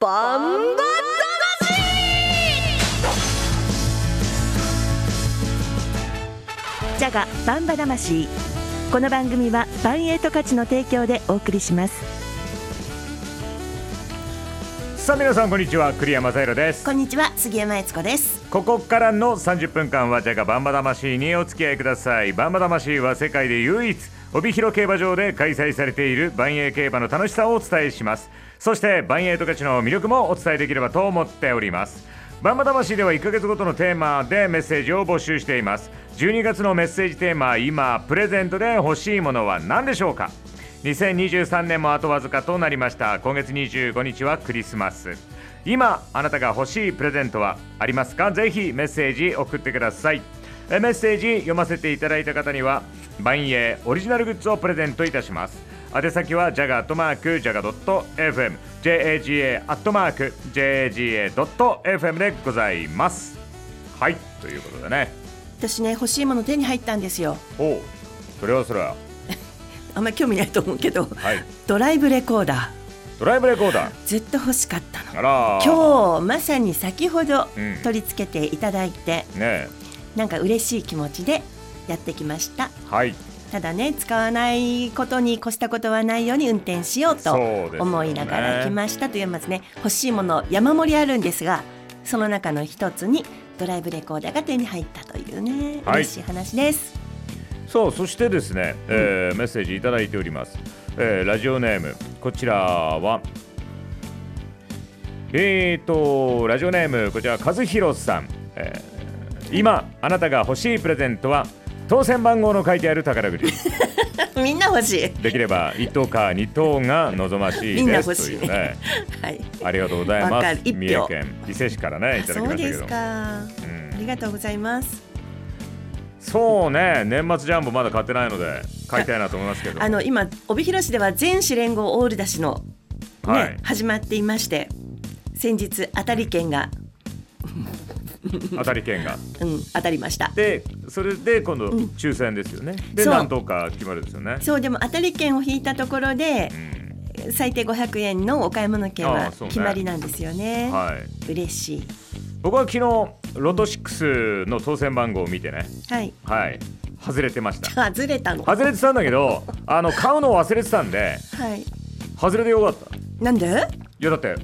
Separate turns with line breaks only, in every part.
バンバ
ジャガバンバ魂。この番組はバンエイト価値の提供でお送りします。
さあ皆さんこんにちは栗山正宏です。
こんにちは杉山悦子です。
ここからの30分間はジャガバンバ魂にお付き合いください。バンバ魂は世界で唯一帯広競馬場で開催されている万栄競馬の楽しさをお伝えします。そして万栄十勝の魅力もお伝えできればと思っております。バンバ魂では1ヶ月ごとのテーマでメッセージを募集しています。12月のメッセージテーマ今プレゼントで欲しいものは何でしょうか？2023年もあとわずかとなりました。今月25日はクリスマス。今あなたが欲しいプレゼントはありますか？ぜひメッセージ送ってください。メッセージ読ませていただいた方には万栄オリジナルグッズをプレゼントいたします。宛先はジャガアットマークジャガドット FM JAGA アットマーク JAGA ドット FM でございます。はいということでね。
私ね欲しいもの手に入ったんですよ。
おうそれはそれは。
あんまり興味ないと思うけど
はい。
ドライブレコーダー。
ドライブレコーダー？
ずっと欲しかったの。
あらー。
今日まさに先ほど
うん。
取り付けていただいて、
ね
なんか嬉しい気持ちでやってきました。
えはい。
ただね使わないことに越したことはないように運転しようと思いながら来ましたというまずね欲しいもの山盛りあるんですがその中の一つにドライブレコーダーが手に入ったというね、
はい。
嬉しい話です。
そうそしてですね、えーメッセージいただいております、えーラジオネームこちらはえーとラジオネームこちら和弘さん、えー今あなたが欲しいプレゼントは当選番号の書いてある宝くじ。
みんな欲しい。
できれば1等か2等が望ましい
みんな
です
欲しい。
ね
はい。
ありがとうござい
わ
ます三重県伊勢市からねいただきましたけどうん。
りがとうございます。
そうね。年末ジャンボまだ買ってないので買いたいなと思いますけど
あの今帯広市では全市連合オール出しのね、
はい。
始まっていまして先日当たり券が、
当たり券が。
うん、当たりました。
でそれで今度抽選ですよね、で
そう。
何等か決まるんですよね。
そうでも当たり券を引いたところで
うん。
最低500円のお買い物券は決まりなんですよね。
はい。
嬉しい。
僕は昨日ロト6の当選番号を見てね。
はい。
はい。外れてました。
外れたの？
外れてたんだけど あの買うのを忘れてたんで
はい。
外れてよかった。い
なんで？
やだって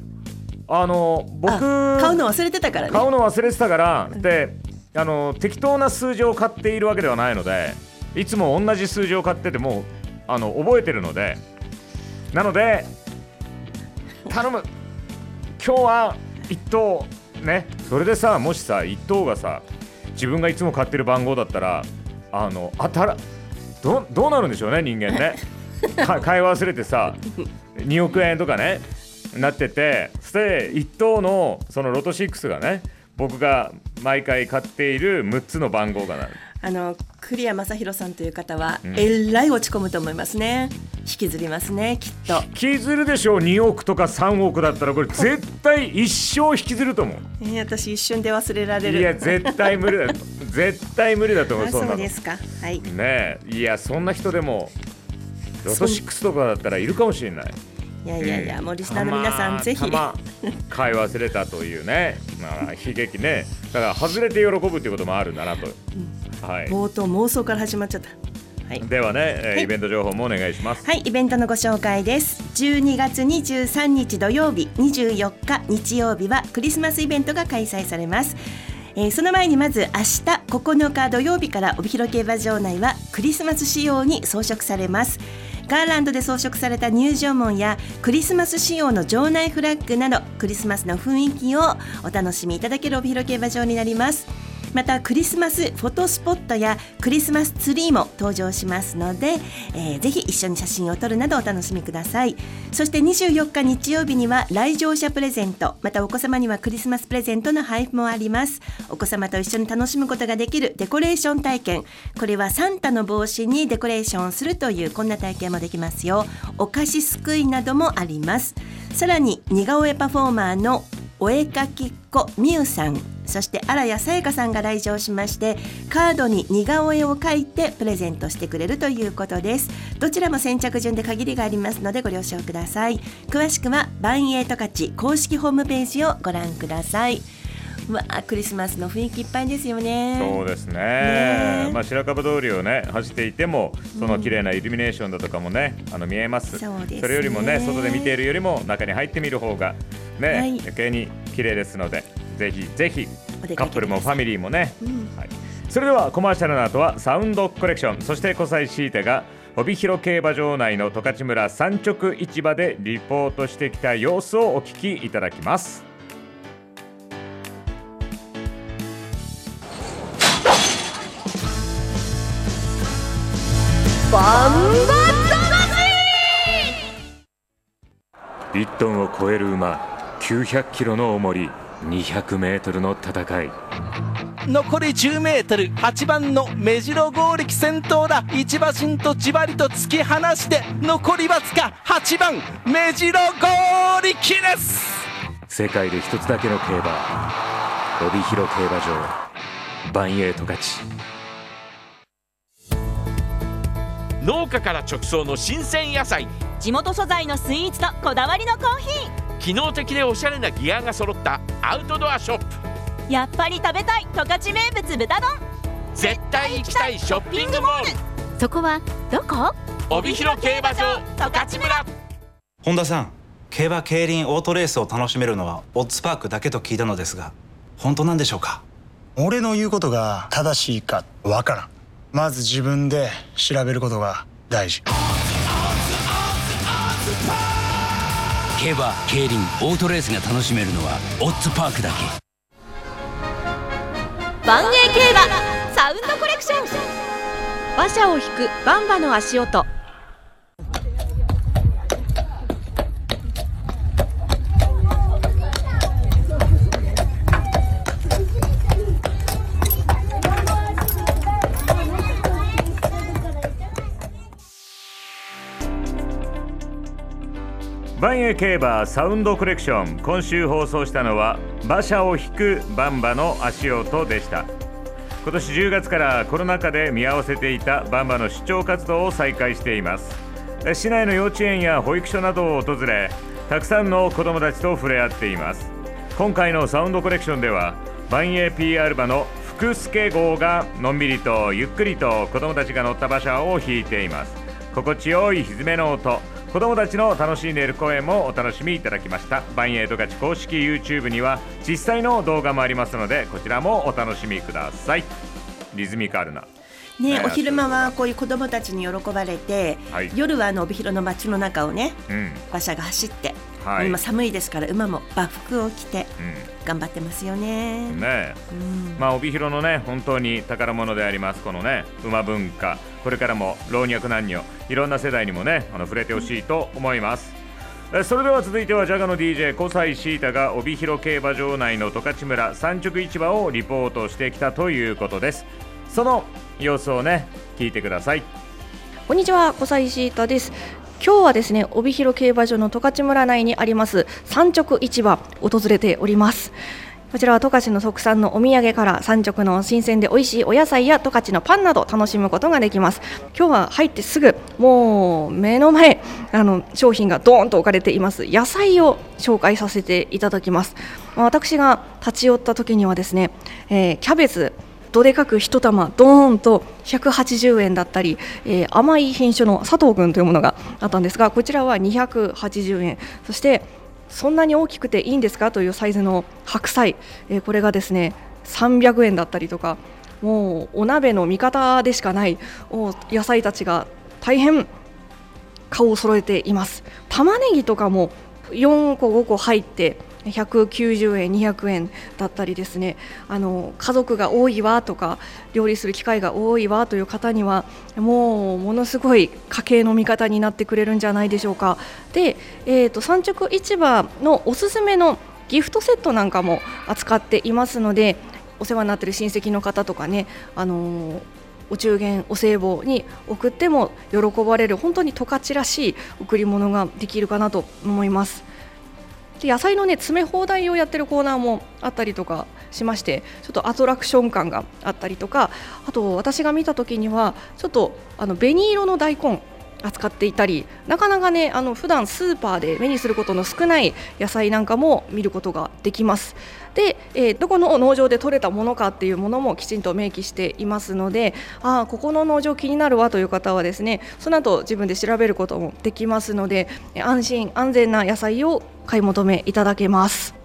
あの僕
あ買うの忘れてたからね。
買うの忘れてたからであの適当な数字を買っているわけではないのでいつも同じ数字を買っててもあの覚えてるのでなので頼む。今日は1等ね。それでさもしさ1等がさ自分がいつも買ってる番号だったらあの当たらどどうなるんでしょうね人間ね。か買い忘れてさ2億円とかねなっててそして1等のそのロト6がね僕が毎回買っている6つの番号がなる。
あの栗谷正宏さんという方は、
ん。
えらい落ち込むと思いますね。引きずりますねきっと。
引きずるでしょう。2億とか3億だったらこれ絶対一生引きずると思う。
えー私一瞬で忘れられる。
いや絶対無理だ。絶対無理だと思う
あ
そ
うですか。はい。
え。いやそんな人でもロト6とかだったらいるかもしれない
いやいやいや、もうリスナーの皆さん、ぜひ。
買い忘れたというね、まあ、悲劇ねだから外れて喜ぶっていうこともあるんだなと、はい、
冒頭妄想から始まっちゃった。はい。
ではね、えー
はい
イベント情報もお願いします、
はい、イベントのご紹介です。12月23日土曜日、24日日曜日はクリスマスイベントが開催されます。えーその前にまず明日9日土曜日から帯広競馬場内はクリスマス仕様に装飾されますガーランドで装飾された入場門やクリスマス仕様の場内フラッグなどクリスマスの雰囲気をお楽しみいただける帯広競馬場になります。またクリスマスフォトスポットやクリスマスツリーも登場しますので、えーぜひ一緒に写真を撮るなどお楽しみください。そして24日日曜日には来場者プレゼントまたお子様にはクリスマスプレゼントの配布もあります。お子様と一緒に楽しむことができるデコレーション体験。これはサンタの帽子にデコレーションするというこんな体験もできますよ。お菓子すくいなどもあります。さらに似顔絵パフォーマーのお絵かきっ子みゆさん。そして荒谷さやかさんが来場しましてカードに似顔絵を描いてプレゼントしてくれるということです。どちらも先着順で限りがありますのでご了承ください。詳しくは万栄十勝公式ホームページをご覧ください。わあクリスマスの雰囲気いっぱいですよね。
そうですね。まあ白樺通りをね走っていてもその綺麗なイルミネーションだとかもね、あの見えます、
そ
ね、それよりもね外で見ているよりも中に入ってみる方がね、はい、余計に綺麗ですのでぜひぜひカップルもファミリーもね、うん、はい、それではコマーシャルの後はサウンドコレクション。そして小西シータが帯広競馬場内の十勝村産直市場でリポートしてきた様子をお聞きいただきますバンバ1トンを超える馬900キロの重り200メートルの戦い。
残り10メートル8番の目白剛力先頭だ。一馬身とじわりと突き放して残りわずか8番目白剛力です。
世界で一つだけの競馬帯広競馬場。バンエイト勝ち
農家から直送の新鮮野菜。
地元素材のスイーツとこだわりのコーヒー。
機能的でおしゃれなギアが揃ったアウトドアショップ。
やっぱり食べたい十勝名物豚丼。
絶対行きたいショッピングモール。
そこはどこ？
帯広競馬場十勝村。
本田さん競馬競輪オートレースを楽しめるのはオッズパークだけと聞いたのですが本当なんでしょうか？
俺の言うことが正しいかわからんまず自分で調べることが大事。
競馬競輪オートレースが楽しめるのはオッズパークだけ。
万栄競馬サウンドコレクション。馬車を引くバンバの足音
万栄競馬サウンドコレクション。今週放送したのは馬車を引くバンバの足音でした。今年10月からコロナ禍で見合わせていたバンバの出張活動を再開しています。市内の幼稚園や保育所などを訪れたくさんの子どもたちと触れ合っています。今回のサウンドコレクションでは万栄 PR 馬の福助号がのんびりとゆっくりと子どもたちが乗った馬車を引いています。心地よい蹄の音。子供たちの楽しんでいる声もお楽しみいただきました。バンエイトガチ公式 YouTube には実際の動画もありますのでこちらもお楽しみください。リズミカルな。
ね、お昼間はこういう子供たちに喜ばれて、はい、夜はあの帯広の街の中をね、うん、馬車が走って、はい、今寒いですから馬も馬服を着て頑張ってますよね。
ね、うん、まあ帯広のね本当に宝物でありますこのね馬文化。これからも老若男女いろんな世代にもねあの触れてほしいと思います。それでは続いてはジャガの DJ 小西シータが帯広競馬場内の十勝村産直市場をリポートしてきたということです。その様子をね聞いてください。
こんにちは小西シータです今日はですね帯広競馬場の十勝村内にあります産直市場訪れております。こちらは十勝の特産のお土産から産直の新鮮で美味しいお野菜や十勝のパンなど楽しむことができます。今日は入ってすぐもう目の前あの商品がドーンと置かれています。野菜を紹介させていただきます。私が立ち寄った時にはですね、えー、キャベツどでかく1玉ドーンと180円だったり、えー、甘い品種の佐藤君というものがあったんですがこちらは280円。そしてそんなに大きくていいんですかというサイズの白菜、えー、これがですね300円だったりとかもうお鍋の味方でしかない。野菜たちが大変顔を揃えています。玉ねぎとかも4個5個入って190円、200円だったりですねあの家族が多いわとか料理する機会が多いわという方にはもうものすごい家計の味方になってくれるんじゃないでしょうか。で、えーと、産直市場のおすすめのギフトセットなんかも扱っていますのでお世話になっている親戚の方とかね、あのーお中元お歳暮に送っても喜ばれる本当に十勝らしい贈り物ができるかなと思います。で野菜のね詰め放題をやってるコーナーもあったりとかしましてちょっとアトラクション感があったりとかあと私が見た時にはちょっとあの紅色の大根扱っていたりなかなかねあの普段スーパーで目にすることの少ない野菜なんかも見ることができますで、えーどこの農場で採れたものかっていうものもきちんと明記していますのでああここの農場気になるわという方はですねその後自分で調べることもできますので安心安全な野菜を買い求めいただけます。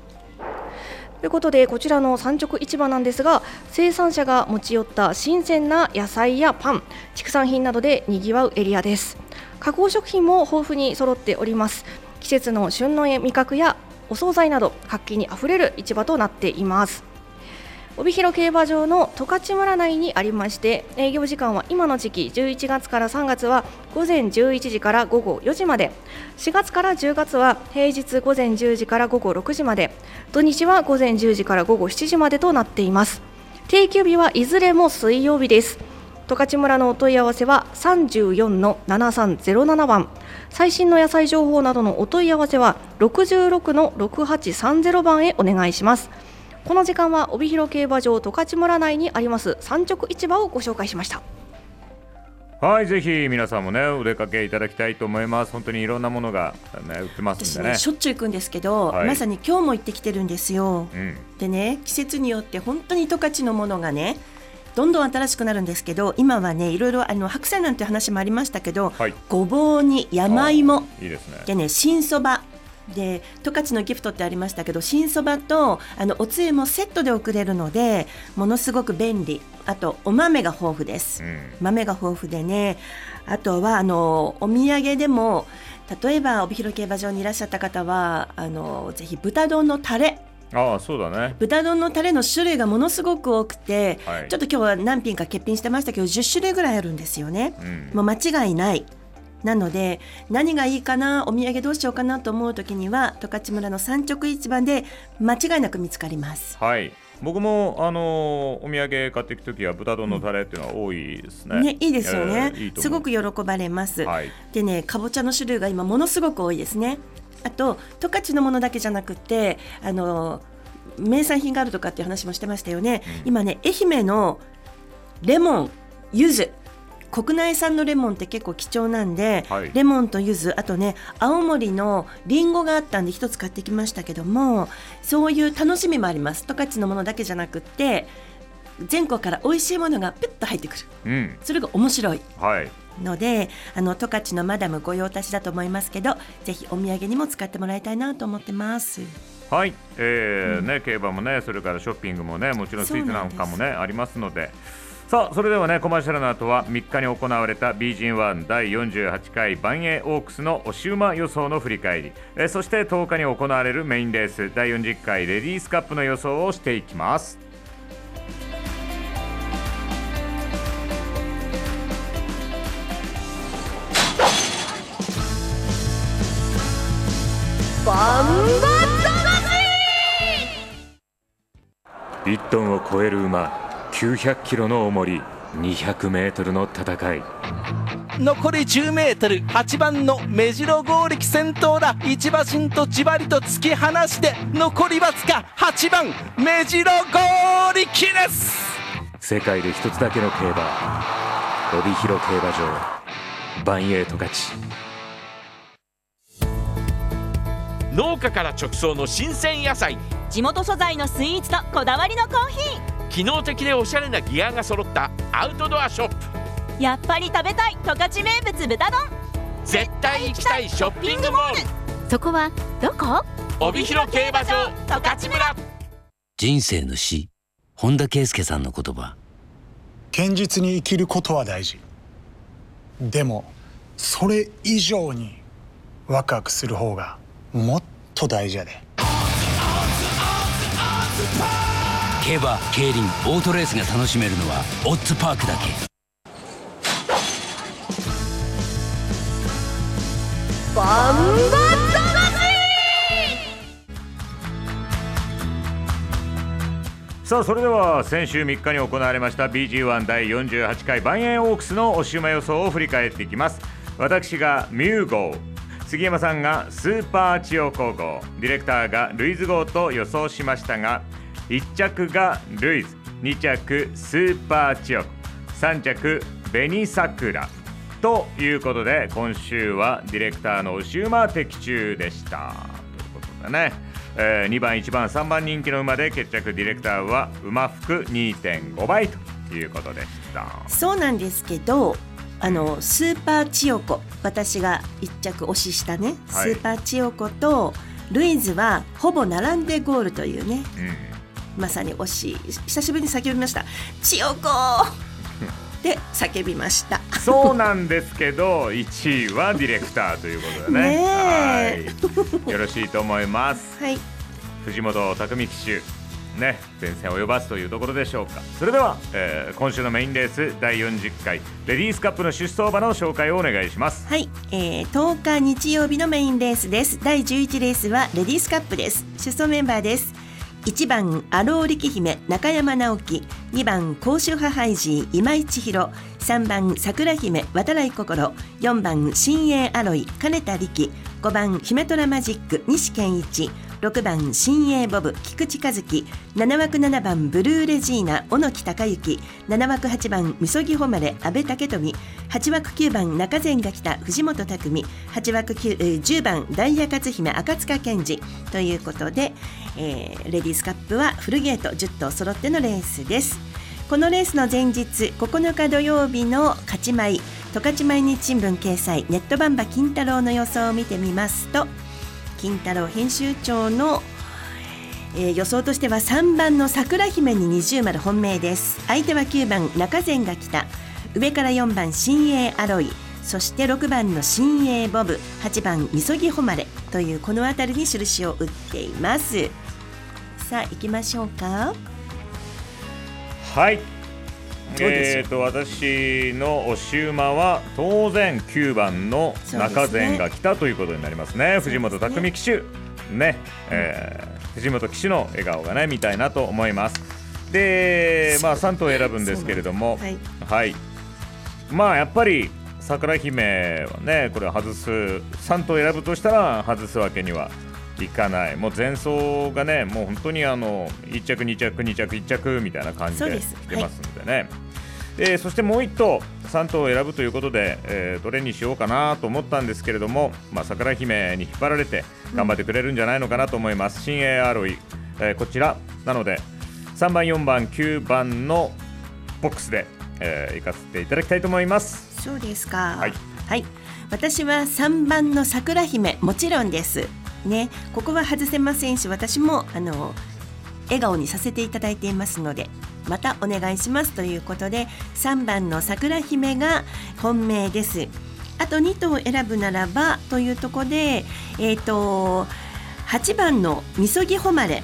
ということでこちらの産直市場なんですが生産者が持ち寄った新鮮な野菜やパン畜産品などでにぎわうエリアです加工食品も豊富に揃っております。季節の旬の味覚やお惣菜など活気にあふれる市場となっています。帯広競馬場の十勝村内にありまして営業時間は今の時期11月から3月は午前11時から午後4時まで。4月から10月は平日午前10時から午後6時まで。土日は午前10時から午後7時までとなっています。定休日はいずれも水曜日です。十勝村のお問い合わせは34の7307番。最新の野菜情報などのお問い合わせは66の6830番へお願いします。この時間は帯広競馬場十勝村内にあります。産直市場をご紹介しました。
はいぜひ皆さんもねお出かけいただきたいと思います。本当にいろんなものが、ね、売ってます
私
んでね。
ねしょっちゅう行くんですけど、
はい。
まさに今日も行ってきてるんですよ。
うん。
でね季節によって本当に十勝のものがねどんどん新しくなるんですけど今はねいろいろあの白菜なんて話もありましたけど、
はい。
ごぼうに山芋
いいですね。
でね新そば。で十勝のギフトってありましたけど新そばとあのおつゆもセットで送れるのでものすごく便利。あとお豆が豊富です、
うん。
豆が豊富でねあとはあのお土産でも例えば帯広競馬場にいらっしゃった方はあのぜひ豚丼のタレ
ああそうだね。
豚丼のタレの種類がものすごく多くて、
はい。
ちょっと今日は何品か欠品してましたけど10種類ぐらいあるんですよね。
うん。
もう間違いない。なので何がいいかなお土産どうしようかなと思う時には十勝村の産直市場で間違いなく見つかります。
はい。僕もあのーお土産買っていくときは豚丼のタレっていうのは多いですね、
ね、いいですよね。
えーいい、
すごく喜ばれます、
はい。
でねかぼちゃの種類が今ものすごく多いですねあと十勝のものだけじゃなくてあの名産品があるとかっていう話もしてましたよね、今ね愛媛のレモン柚子。国内産のレモンって結構貴重なんで、
はい。
レモンと柚子。あとね青森のリンゴがあったんで一つ買ってきましたけどもそういう楽しみもあります。十勝のものだけじゃなくって全国から美味しいものがピュッと入ってくる。
うん。
それが面白い。
はい。
のであの十勝のマダム御用達だと思いますけどぜひお土産にも使ってもらいたいなと思ってます。
はい、えーね、競馬もね、それからショッピングもね、もちろんスイーツなんかもね、ありますので。さあ、それではね、コマーシャルの後は3日に行われた BG1 第48回万栄オークスの押し馬予想の振り返り、えーそして10日に行われるメインレース第40回レディースカップの予想をしていきます。1トンを超える馬、900キロの重り、200メートルの戦い。
残り 10m 8番の目白剛力先頭だ。一馬身とじわりと突き放して残りわずか8番目白剛力です。
世界で一つだけの競馬帯広競馬場。万栄十勝
農家から直送の新鮮野菜。
地元素材のスイーツとこだわりのコーヒ
機能的でおしゃれなギアが揃ったアウトドアショップ。
ーやっぱり食べたい十勝名物豚丼。
絶対行きたいショッピングモール。
そこはどこ？
帯広競馬場十勝村。
人生の死。本田圭佑さんの言葉。
堅実に生きることは大事。でもそれ以上にワクワクする方がもっと大事やで。
競馬競輪オートレースが楽しめるのはオッズパークだけ。
さあそれでは先週3日に行われました BG1 第48回万円オークスのおし馬予想を振り返っていきます。私がミューゴー杉山さんがスーパーチオ高校ディレクターがルイズ号と予想しましたが1着がルイズ2着スーパーチオコ3着紅桜ということで今週はディレクターの牛馬的中でした。ということでね、えー2番1番3番人気の馬で決着。ディレクターは馬服2.5倍ということでした。
そうなんですけどあのスーパーチヨコ私が一着推ししたね、
はい。
スーパーチヨコとルイズはほぼ並んでゴールというね
うん。
まさに推し久しぶりに叫びました「チヨコ! 」で叫びました。
そうなんですけど1位はディレクターということでね。
ね
はい。よろしいと思います。
はい。
藤本匠騎手ね前線を及ばすというところでしょうか。それでは、えー今週のメインレース第40回レディースカップの出走馬の紹介をお願いします。
はい、えー、10日日曜日のメインレースです。第11レースはレディースカップです。出走メンバーです。1番アロー力姫中山直樹。2番甲州派ハイジー今井千尋3番桜姫渡来心。4番新鋭アロイ金田力。5番姫虎マジック西健一6番新鋭ボブ菊池和樹。7枠7番ブルーレジーナ小野木隆之。7枠8番みそぎ誉れ阿部武富。8枠9番中前が来た藤本匠8枠9、えー10番ダイヤ勝姫赤塚健二。ということで、えーレディースカップはフルゲート10頭揃ってのレースです。このレースの前日9日土曜日の勝ち米十勝毎日新聞掲載ネットバンバ金太郎の予想を見てみますと金太郎編集長の、えー予想としては3番の桜姫に二重丸本命です。相手は9番中前が来た。上から4番新鋭アロイ。そして6番の新鋭ボブ。8番みそぎ誉れ。というこの辺りに印を打っています。さあ行きましょうか。
はい。えー、と私の押し馬は当然9番の中前が来たということになりますね。藤本匠騎手。ね、えー藤本騎手の笑顔がね見たいなと思います。でまあ3頭選ぶんですけれども。
はい。
はい。まあやっぱり桜姫はねこれ外す3頭選ぶとしたら外すわけにはいかない。もう前走がねもう本当にあの1着2着2着1着みたいな感じで
そうです。
来てますんでね。えーそしてもう1頭3頭を選ぶということで、えーどれにしようかなと思ったんですけれども、まあ、桜姫に引っ張られて頑張ってくれるんじゃないのかなと思います、新鋭アロイ、えーこちら。なので3番4番9番のボックスで、えー行かせていただきたいと思います。
そうですか。
はい。
私は3番の桜姫もちろんです。ね、ここは外せませんし、私もあの笑顔にさせていただいていますので、またお願いしますということで、3番の桜姫が本命です。あと2頭選ぶならばというところで、えっ、と8番のみそぎ誉れ。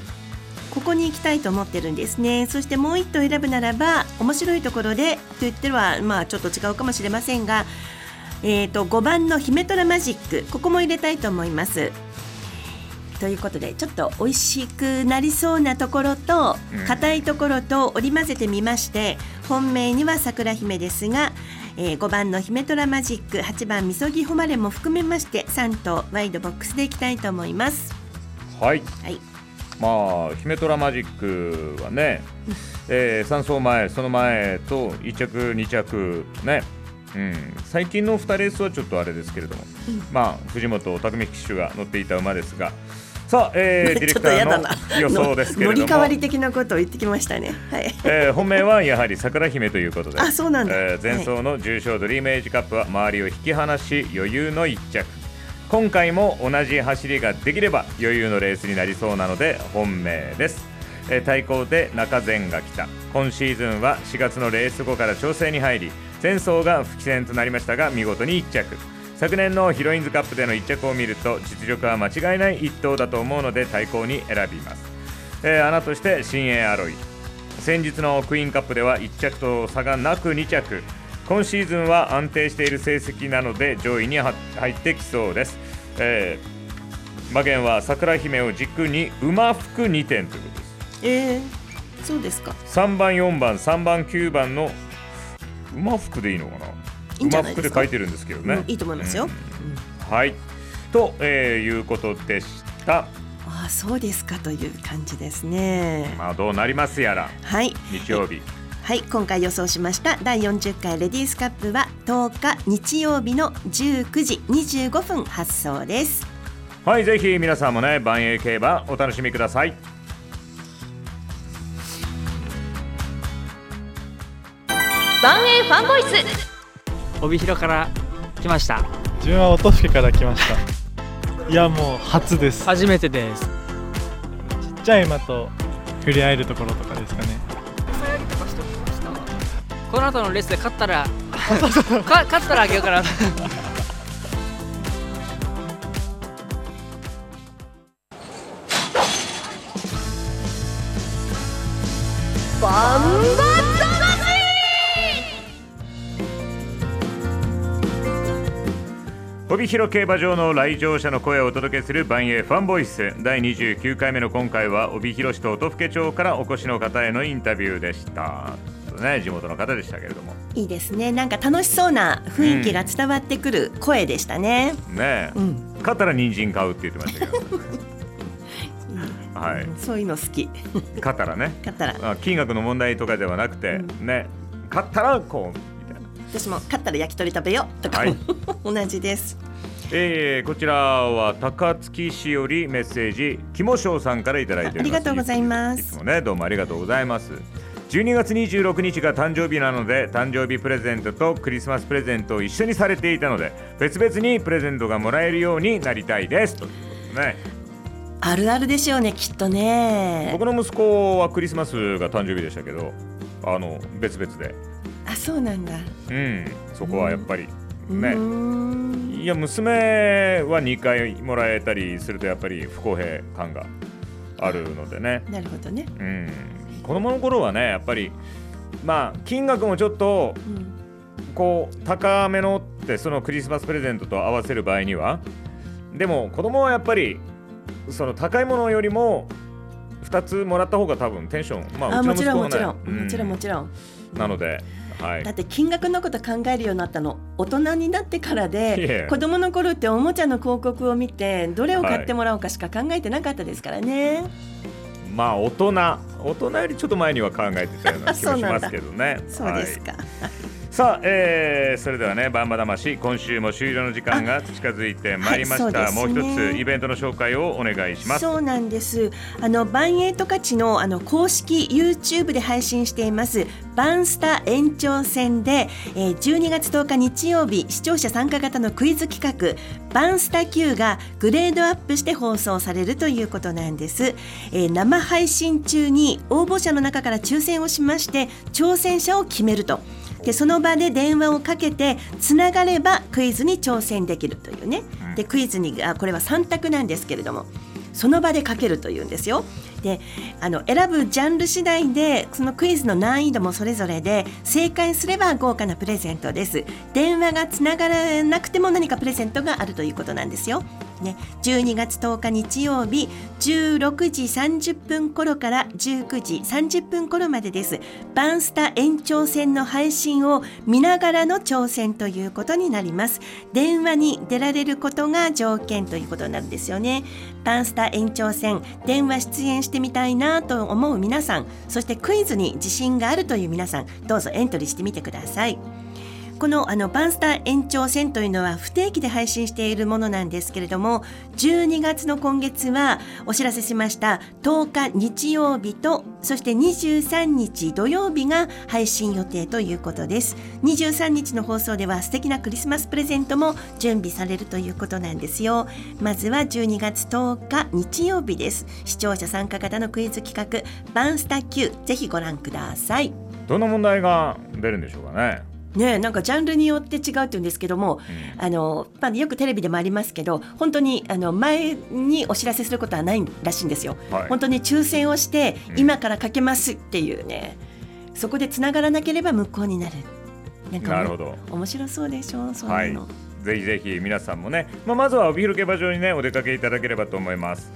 ここに行きたいと思ってるんですね。そしてもう一頭選ぶならば面白いところでと言ってはまあちょっと違うかもしれませんが、えー、と5番の姫虎マジックここも入れたいと思います。ということでちょっと美味しくなりそうなところと
うん。
硬いところと織り交ぜてみまして本命には桜姫ですが、えー5番の姫虎マジック8番みそぎ誉れも含めまして3頭ワイドボックスでいきたいと思います。
はい。
はい。
まあ姫虎マジックはね、えー、3走前その前と1着2着ね。うん、最近の2レースはちょっとあれですけれども、まあ藤本匠騎手が乗っていた馬ですがさあ、えー、ディレクターの予想ですけれども。
乗り換わり的なことを言ってきましたね。はい。
えー本命はやはり桜姫ということで。
あそうなんだ。
えー前走の重賞ドリームエイジカップは周りを引き離し余裕の1着。今回も同じ走りができれば余裕のレースになりそうなので本命です、えー対抗で中前が来た。今シーズンは4月のレース後から調整に入り前走が不起戦となりましたが見事に1着昨年のヒロインズカップでの1着を見ると実力は間違いない1頭だと思うので対抗に選びます、えー穴として新鋭アロイ。先日のクイーンカップでは1着と差がなく2着。今シーズンは安定している成績なので上位には入ってきそうです、えー、馬券は桜姫を軸に馬服2点ということです。
えー、そうですか。
3番4番3番9番の馬服でいいのかな？い
いんじゃ
馬
ないですか
服で書いてるんですけどね、
うんいいと思いますよ。
はい。と、えーいうことでした。
はあそうですかという感じですね。
まあどうなりますやら。
はい。
日曜日。
はい今回予想しました。第40回レディースカップは10日日曜日の19時25分発送です。
はいぜひ皆さんもね万栄競馬お楽しみください。
万栄ファンボイス
帯広から来ました。
自分は音更から来ました。いやもう初です。
初めてです。
ちっちゃい馬と触れ合えるところとかですかね。
この後のレースで勝ったらか 勝ったらあげようかな
帯広競馬場の来場者の声をお届けする万栄ファンボイス。第29回目の今回は帯広市と音更町からお越しの方へのインタビューでした。ね地元の方でしたけれども。
いいですね。なんか楽しそうな雰囲気が伝わってくる声でしたね、
ねえ、
うん。
勝ったら人参買うって言ってましたけど。はい。
そういうの好き。
勝ったらね。
勝ったら。
あ金額の問題とかではなくて、ね勝ったらこう。
私も勝ったら焼き鳥食べようとか、
はい。
同じです
えー、こちらは高槻市よりメッセージキモショウさんからいただいております。
ありがとうございます
いつもねどうもありがとうございます。12月26日が誕生日なので誕生日プレゼントとクリスマスプレゼントを一緒にされていたので別々にプレゼントがもらえるようになりたいです。ということでね。
あるあるでしょうねきっとね。
僕の息子はクリスマスが誕生日でしたけどあの別々で。
あそうなんだ。
うん。そこはやっぱり
う
ね。いや娘は2回もらえたりするとやっぱり不公平感があるのでね。
なるほどね。
うん。子供の頃はねやっぱりまあ金額もちょっと
うん。
こう高めのってそのクリスマスプレゼントと合わせる場合にはでも子供はやっぱりその高いものよりも2つもらった方が多分テンションまあ
あもち
うちの息子は
ろんもちろん、
ね
もちろんも
ん
ちろん。
なのではい。
だって金額のこと考えるようになったの。大人になってから
い
で
や。
子供の頃っておもちゃの広告を見てどれを買ってもらおうかしか考えてなかったですからね、
まあ大人大人よりちょっと前には考えてたような気もしますけどね。
そうですか、
はいさあ、えー、それではね、バンバ魂、今週も終了の時間が近づいてまいりました。
はいそう
もう一つイベントの紹介をお願いします。
そうなんです。あのバンエイトカチのあの公式 YouTube で配信していますバンスタ延長戦で、えー、12月10日日曜日視聴者参加型のクイズ企画バンスタ Q がグレードアップして放送されるということなんです。えー生配信中に応募者の中から抽選をしまして挑戦者を決めると。でその場で電話をかけてつながればクイズに挑戦できるというねでクイズにあこれは3択なんですけれどもその場でかけるというんですよ。であの選ぶジャンル次第でそのクイズの難易度もそれぞれで正解すれば豪華なプレゼントです。電話がつながらなくても何かプレゼントがあるということなんですよ。ね、12月10日日曜日16時30分頃から19時30分頃までです。バンスタ延長戦の配信を見ながらの挑戦ということになります。電話に出られることが条件ということになるんですよね。パンスタ延長戦電話出演してみたいなと思う皆さんそしてクイズに自信があるという皆さんどうぞエントリーしてみてください。このあのバンスター延長戦というのは不定期で配信しているものなんですけれども12月の今月はお知らせしました10日日曜日とそして23日土曜日が配信予定ということです。23日の放送では素敵なクリスマスプレゼントも準備されるということなんですよ。まずは12月10日日曜日です。視聴者参加型のクイズ企画バンスタ Q ぜひご覧ください。
どんな問題が出るんでしょうかね。
ねえなんかジャンルによって違うって言うんですけども、あのまあ、よくテレビでもありますけど本当にあの前にお知らせすることはないらしいんですよ。
はい
本当に抽選をして、今からかけますっていうねそこでつながらなければ無効になる。なんか
なるほど。
面白そうでしょそう
はいいう
の。。
ぜひぜひ皆さんもね、まあ、まずは帯広競馬場にねお出かけいただければと思います。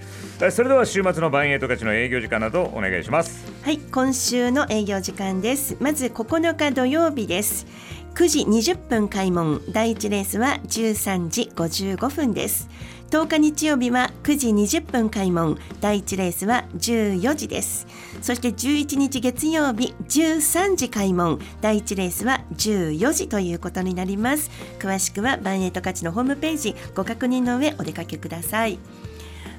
それでは週末のバンエイト勝ちの営業時間などお願いします。
はい、今週の営業時間です。まず9日土曜日です。9時20分開門、第1レースは13時55分です。10日日曜日は9時20分開門。第1レースは14時です。そして11日月曜日13時開門。第1レースは14時ということになります。詳しくはバンエイト価値のホームページご確認の上お出かけください。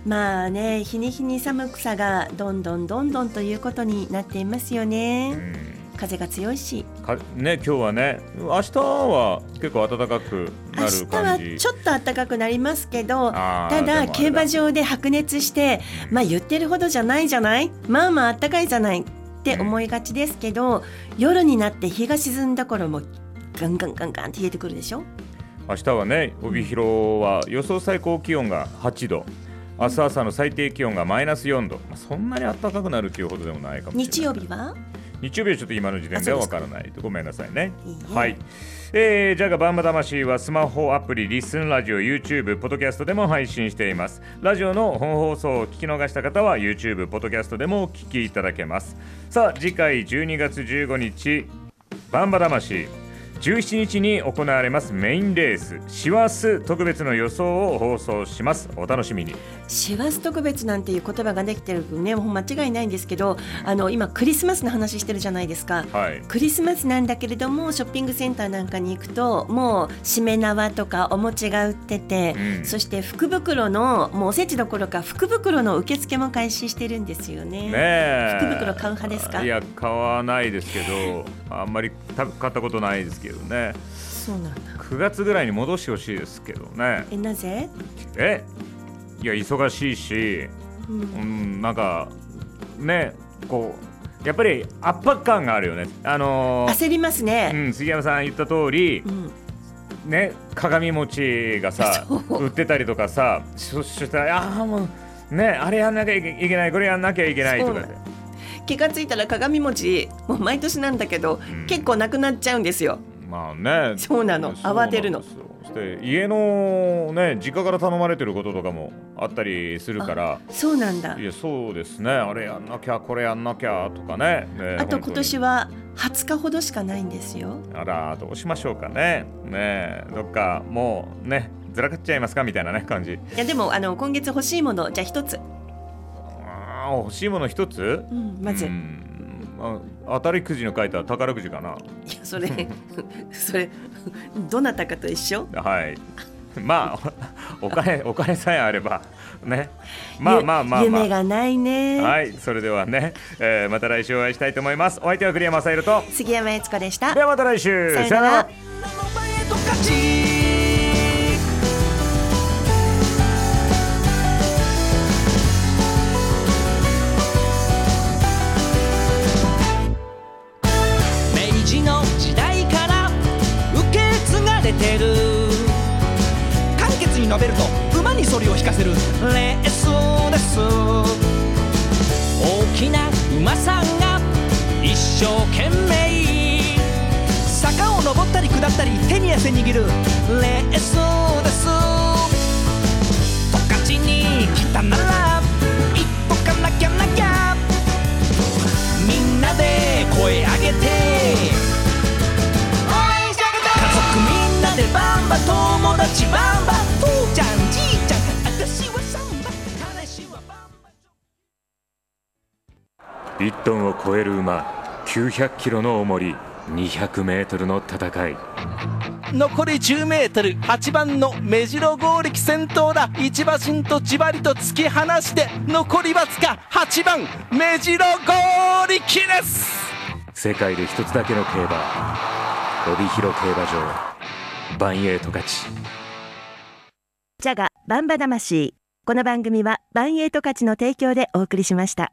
まあね日に日に寒さがどんどんどんどんということになっていますよね、風が強いし。
かね今日はね明日は結構暖かくなる
明日は
感じ
ちょっと暖かくなりますけどただ競馬場で白熱してまあ言ってるほどじゃないじゃない？まあまあ暖かいじゃないって思いがちですけど、夜になって日が沈んだ頃もガンガンガンガンって冷えてくるでしょ？
明日はね帯広は予想最高気温が8度。明日朝の最低気温がマイナス4度、まあ、そんなに暖かくなるっていうほどでもないかもしれない。
日曜日は？
日曜日はちょっと今の時点ではわからない。ごめんなさいね。
いいえ。
はい。えー、ジャガバンバ魂はスマホアプリリスンラジオ YouTube ポッドキャストでも配信しています。ラジオの本放送を聞き逃した方は YouTube ポッドキャストでもお聞きいただけます。さあ次回12月15日バンバ魂17日に行われますメインレース。師走特別の予想を放送します。お楽しみに。
師走特別なんていう言葉ができてるね間違いないんですけどあの今クリスマスの話してるじゃないですか。
はい。
クリスマスなんだけれどもショッピングセンターなんかに行くともうしめ縄とかお餅が売ってて、
うん。
そして福袋のもうおせちどころか福袋の受付も開始してるんですよね。
ねえ。
福袋買う派ですか？
いや買わないですけどあんまりた買ったことないですけどね。
そうなんだ。
9月ぐらいに戻してほしいですけどね。
えなぜ、
えいや忙しいし
う
うんんなんかねこうやっぱり圧迫感があるよね。あのー
焦りますね。
うん、杉山さん言った通り、
うん。
ね鏡餅がさ売ってたりとかさそそしたらああもうねあれやんなきゃいけないこれやんなきゃいけないとかで
気がついたら鏡餅もう毎年なんだけど、結構なくなっちゃうんですよ。
まあね。
そうなの。慌てるの。
して家のね実家から頼まれてることとかもあったりするから。
そうなんだ。
い。やそうですね。あれやんなきゃこれやんなきゃとかね。ね
あと今年
は
は20日ほどしかないんですよ。
あらどうしましょうかね。ねどっかもうねずらかっちゃいますか？みたいなね感じ。
いやでもあの今月欲しいものじゃあ一つ、
あー欲しいもの一つ？
うん、まず、い
うん。あ当たりくじの書いた宝くじかな。
やそれ それどなたかと一緒？
はい。まあおお金お金さえあればね。まあまあまあまあ。
夢がないね、
はいそれではね、えーまた来週お会いしたいと思います。お相手は栗山雅宏と。
杉山悦子でした。
ではまた来週。
さよなら
汗握るレースです。十勝に来たなら一歩かなきゃなきゃ。みんなで声上げて。家族みんなでバンバ友達バンバ父ちゃんじいちゃん私はサンバ。彼氏はバンバ。
1トンを超える馬900キロの重り200メートルの戦い。
残り 10m8 番の目白剛力先頭だ。一馬身とじわりと突き放して残りわずか8番目白剛力です。
世界で一つだけの競馬。帯広競馬場。バンエイト勝。ち
ジャガバンバ魂。この番組はバンエイト価値の提供でお送りしました